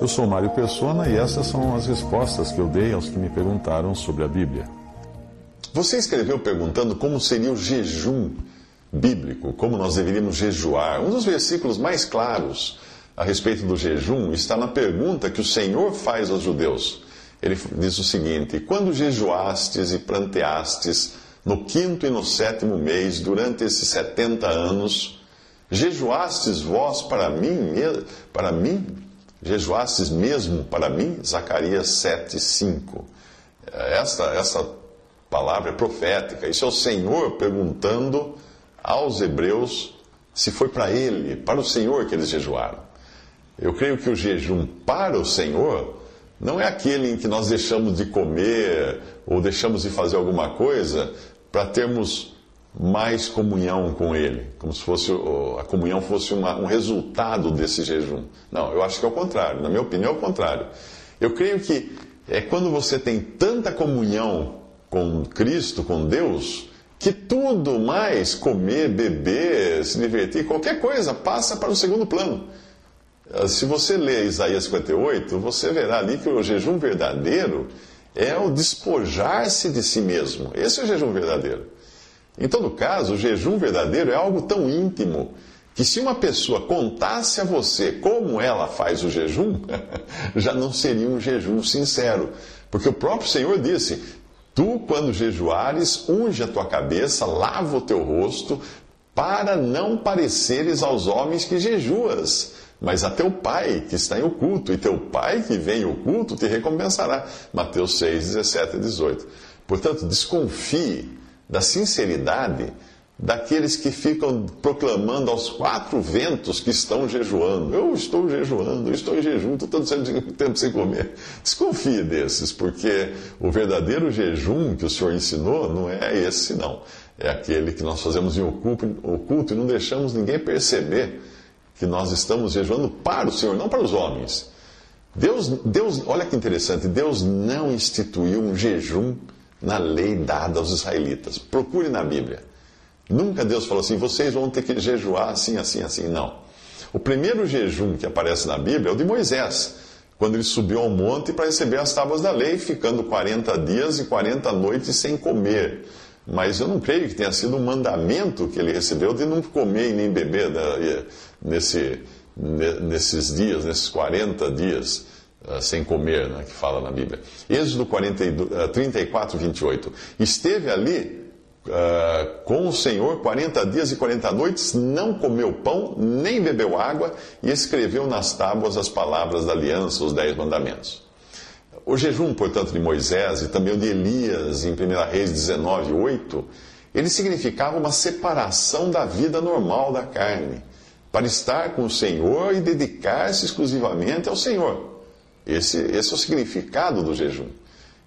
Eu sou Mário Persona e essas são as respostas que eu dei aos que me perguntaram sobre a Bíblia. Você escreveu perguntando como seria o jejum bíblico, como nós deveríamos jejuar. Um dos versículos mais claros a respeito do jejum está na pergunta que o Senhor faz aos judeus. Ele diz o seguinte: Quando jejuastes e planteastes no quinto e no sétimo mês, durante esses setenta anos, jejuastes vós para mim, para mim? Jejuastes mesmo para mim? Zacarias 7, 5. Esta, essa palavra é profética. Isso é o Senhor perguntando aos hebreus se foi para ele, para o Senhor que eles jejuaram. Eu creio que o jejum para o Senhor não é aquele em que nós deixamos de comer ou deixamos de fazer alguma coisa para termos mais comunhão com Ele, como se fosse a comunhão fosse uma, um resultado desse jejum. Não, eu acho que é o contrário. Na minha opinião, é o contrário. Eu creio que é quando você tem tanta comunhão com Cristo, com Deus, que tudo mais, comer, beber, se divertir, qualquer coisa, passa para o segundo plano. Se você ler Isaías 58, você verá ali que o jejum verdadeiro é o despojar-se de si mesmo. Esse é o jejum verdadeiro. Em todo caso, o jejum verdadeiro é algo tão íntimo que se uma pessoa contasse a você como ela faz o jejum, já não seria um jejum sincero. Porque o próprio Senhor disse: Tu, quando jejuares, unge a tua cabeça, lava o teu rosto, para não pareceres aos homens que jejuas mas a teu pai que está em oculto, e teu pai que vem em oculto te recompensará. Mateus 6, 17 e 18. Portanto, desconfie da sinceridade daqueles que ficam proclamando aos quatro ventos que estão jejuando. Eu estou jejuando, eu estou em jejum, estou todo tempo sem comer. Desconfie desses, porque o verdadeiro jejum que o Senhor ensinou não é esse, não. É aquele que nós fazemos em oculto, oculto e não deixamos ninguém perceber que nós estamos jejuando para o Senhor, não para os homens. Deus, Deus, olha que interessante, Deus não instituiu um jejum na lei dada aos israelitas. Procure na Bíblia. Nunca Deus falou assim, vocês vão ter que jejuar assim, assim, assim. Não. O primeiro jejum que aparece na Bíblia é o de Moisés, quando ele subiu ao monte para receber as tábuas da lei, ficando 40 dias e 40 noites sem comer. Mas eu não creio que tenha sido um mandamento que ele recebeu de não comer e nem beber nesse, nesses dias, nesses 40 dias sem comer, né, que fala na Bíblia. Êxodo 42, uh, 34, 28. Esteve ali uh, com o Senhor 40 dias e 40 noites, não comeu pão, nem bebeu água, e escreveu nas tábuas as palavras da aliança, os dez mandamentos. O jejum, portanto, de Moisés e também o de Elias, em 1 Reis 19, 8, ele significava uma separação da vida normal da carne para estar com o Senhor e dedicar-se exclusivamente ao Senhor. Esse, esse é o significado do jejum.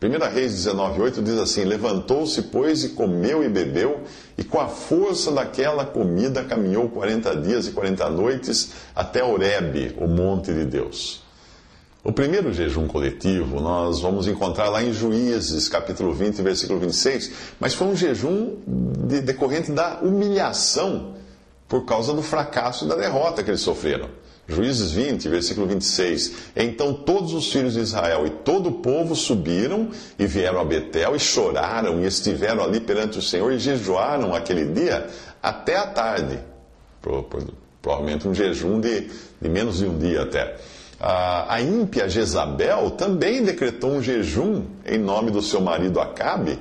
1 Reis 19,8 diz assim: Levantou-se, pois, e comeu e bebeu, e com a força daquela comida caminhou 40 dias e 40 noites até Horebe, o monte de Deus. O primeiro jejum coletivo nós vamos encontrar lá em Juízes, capítulo 20, versículo 26, mas foi um jejum de, decorrente da humilhação por causa do fracasso e da derrota que eles sofreram. Juízes 20, versículo 26. Então todos os filhos de Israel e todo o povo subiram e vieram a Betel e choraram e estiveram ali perante o Senhor e jejuaram aquele dia até a tarde. Provavelmente um jejum de, de menos de um dia até. A, ímpia Jezabel também decretou um jejum em nome do seu marido Acabe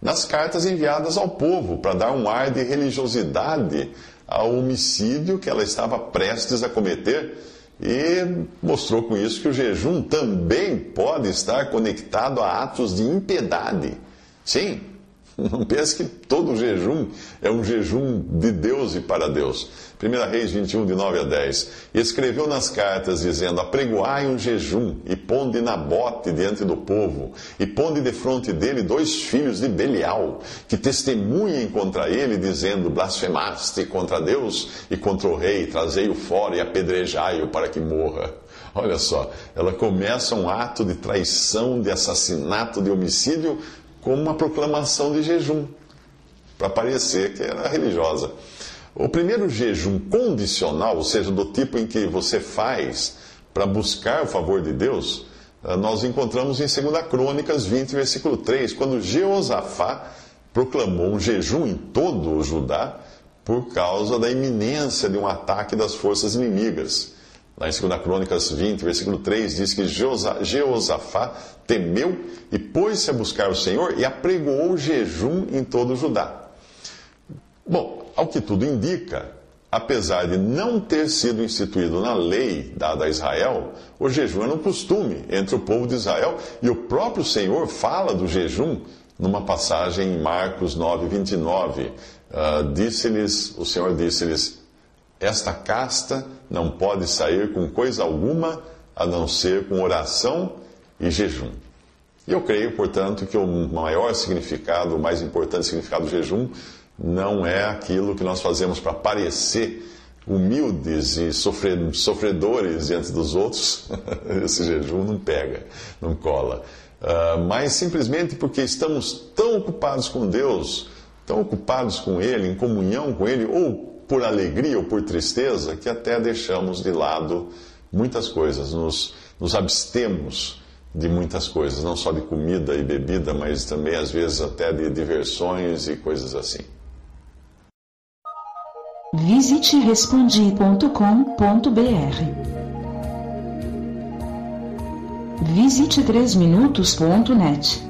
nas cartas enviadas ao povo para dar um ar de religiosidade ao homicídio que ela estava prestes a cometer e mostrou com isso que o jejum também pode estar conectado a atos de impiedade. Sim, Não pense que todo jejum é um jejum de Deus e para Deus. 1 Reis 21, de 9 a 10. E escreveu nas cartas, dizendo: Apregoai um jejum, e ponde Nabote diante do povo, e ponde de fronte dele dois filhos de Belial, que testemunhem contra ele, dizendo: Blasfemaste contra Deus e contra o rei, trazei-o fora e apedrejai-o para que morra. Olha só, ela começa um ato de traição, de assassinato, de homicídio, com uma proclamação de jejum, para parecer que era religiosa. O primeiro jejum condicional, ou seja, do tipo em que você faz para buscar o favor de Deus, eh, nós encontramos em 2 Crônicas 20, versículo 3, quando Jeosafá proclamou um jejum em todo o Judá por causa da iminência de um ataque das forças inimigas. Lá em 2 Crônicas 20, versículo 3, diz que Jeosafá temeu e pôs-se a buscar o Senhor e apregoou jejum em todo Judá. Bom, ao que tudo indica, apesar de não ter sido instituído na lei dada a Israel, o jejum era um costume entre o povo de Israel e o próprio Senhor fala do jejum numa passagem em Marcos 9, 29. Uh, disse-lhes, o Senhor disse-lhes: Esta casta não pode sair com coisa alguma a não ser com oração e jejum. E eu creio, portanto, que o maior significado, o mais importante significado do jejum não é aquilo que nós fazemos para parecer humildes e sofredores diante dos outros. Esse jejum não pega, não cola. Uh, mas simplesmente porque estamos tão ocupados com Deus, tão ocupados com Ele, em comunhão com Ele, ou por alegria ou por tristeza, que até deixamos de lado muitas coisas, nos, nos abstemos de muitas coisas, não só de comida e bebida, mas também às vezes até de diversões e coisas assim. Visite respondi.com.br. Visite 3minutos.net.